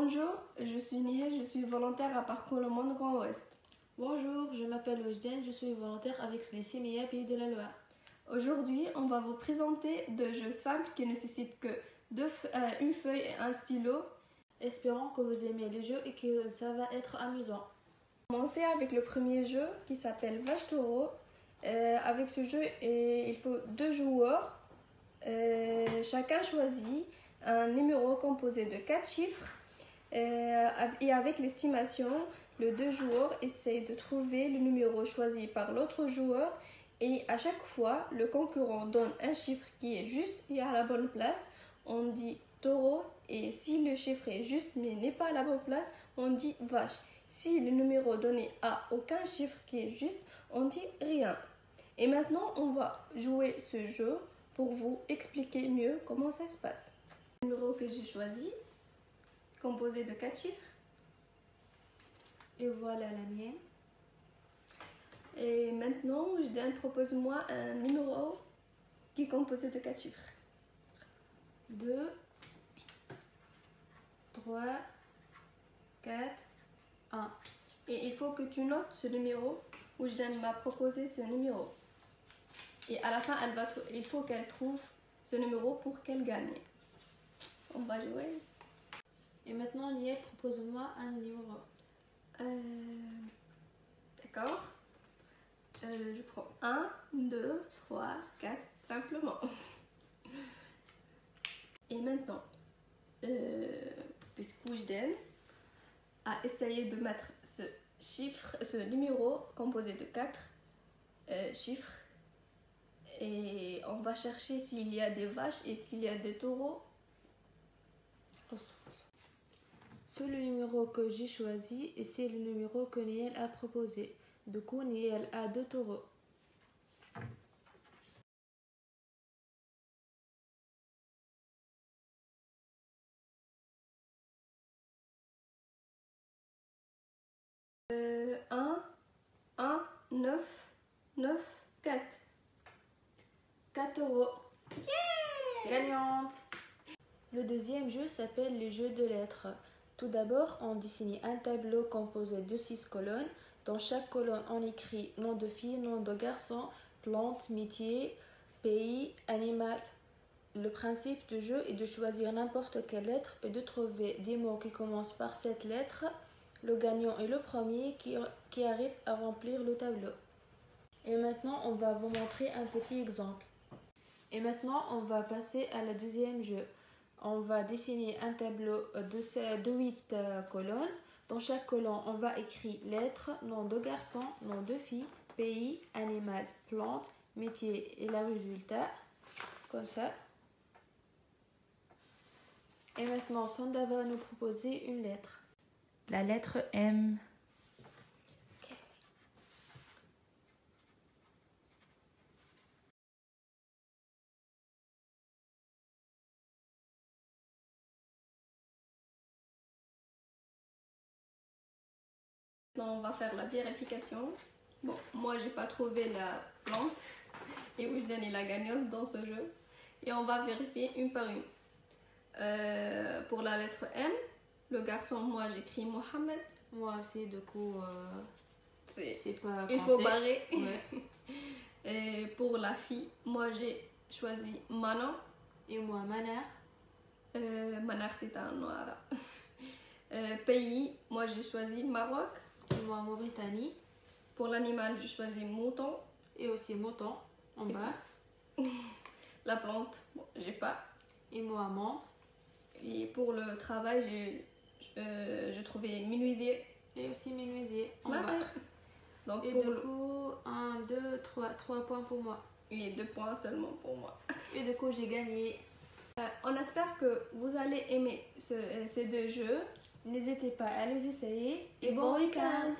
Bonjour, je suis Nihel, je suis volontaire à Parcours le Monde Grand Ouest. Bonjour, je m'appelle Wojden, je suis volontaire avec les CMIA Pays de la Loire. Aujourd'hui, on va vous présenter deux jeux simples qui nécessitent que deux, euh, une feuille et un stylo. Espérons que vous aimez les jeux et que ça va être amusant. Commencer avec le premier jeu qui s'appelle Vache Taureau. Euh, avec ce jeu, il faut deux joueurs. Euh, chacun choisit un numéro composé de quatre chiffres. Euh, et avec l'estimation, le deux joueurs essaie de trouver le numéro choisi par l'autre joueur. Et à chaque fois, le concurrent donne un chiffre qui est juste et à la bonne place. On dit taureau. Et si le chiffre est juste mais n'est pas à la bonne place, on dit vache. Si le numéro donné a aucun chiffre qui est juste, on dit rien. Et maintenant, on va jouer ce jeu pour vous expliquer mieux comment ça se passe. Le numéro que j'ai choisi, composé de quatre chiffres. Et voilà la mienne. Et maintenant, donne, propose-moi un numéro qui est composé de quatre chiffres. 2, 3, 4, 1. Et il faut que tu notes ce numéro où Jeanne m'a proposé ce numéro. Et à la fin, il faut qu'elle trouve ce numéro pour qu'elle gagne. On va jouer. Et maintenant, Liette, propose-moi un numéro. Euh, D'accord. Euh, je prends 1, 2, 3, 4, simplement. Et maintenant, euh, Biscoujden a essayé de mettre ce numéro composé de 4 euh, chiffres. Et on va chercher s'il y a des vaches et s'il y a des taureaux. C'est le numéro que j'ai choisi et c'est le numéro que Niel a proposé. Du coup, Niel a deux taureaux. Euh, 1, 1, 9, 9, 4. 4 euros. Gagnante Le deuxième jeu s'appelle le jeu de lettres. Tout d'abord, on dessine un tableau composé de 6 colonnes. Dans chaque colonne, on écrit nom de fille, nom de garçon, plante, métier, pays, animal. Le principe du jeu est de choisir n'importe quelle lettre et de trouver des mots qui commencent par cette lettre. Le gagnant est le premier qui, qui arrive à remplir le tableau. Et maintenant, on va vous montrer un petit exemple. Et maintenant, on va passer à la deuxième jeu. On va dessiner un tableau de, de 8 colonnes. Dans chaque colonne, on va écrire lettres, nom de garçon, nom de fille, pays, animal, plante, métier et le résultat. Comme ça. Et maintenant, Sonda va nous proposer une lettre. La lettre M. on va faire la vérification. Bon, moi j'ai pas trouvé la plante et Wijdan est la gagnante dans ce jeu. Et on va vérifier une par une. Euh, pour la lettre M, le garçon, moi j'écris Mohamed. Moi aussi, du coup, euh, c'est pas. Il faut barrer. et pour la fille, moi j'ai choisi Manon. Et moi Manar. Euh, Manar c'est un noir. Euh, pays, moi j'ai choisi Maroc. Moi Mauritanie. Pour l'animal, j'ai choisi mouton. Et aussi mouton en bas. La plante, bon, j'ai pas. Et moi menthe. Et pour le travail, j'ai euh, trouvé menuisier. Et aussi menuisier en Ouais. bas. Donc Et pour du le- coup, 1, 2, 3, 3 points pour moi. et deux points seulement pour moi. Et du coup, j'ai gagné. Euh, on espère que vous allez aimer ce- euh, ces deux jeux. N'hésitez pas à les essayer. Et bon week-end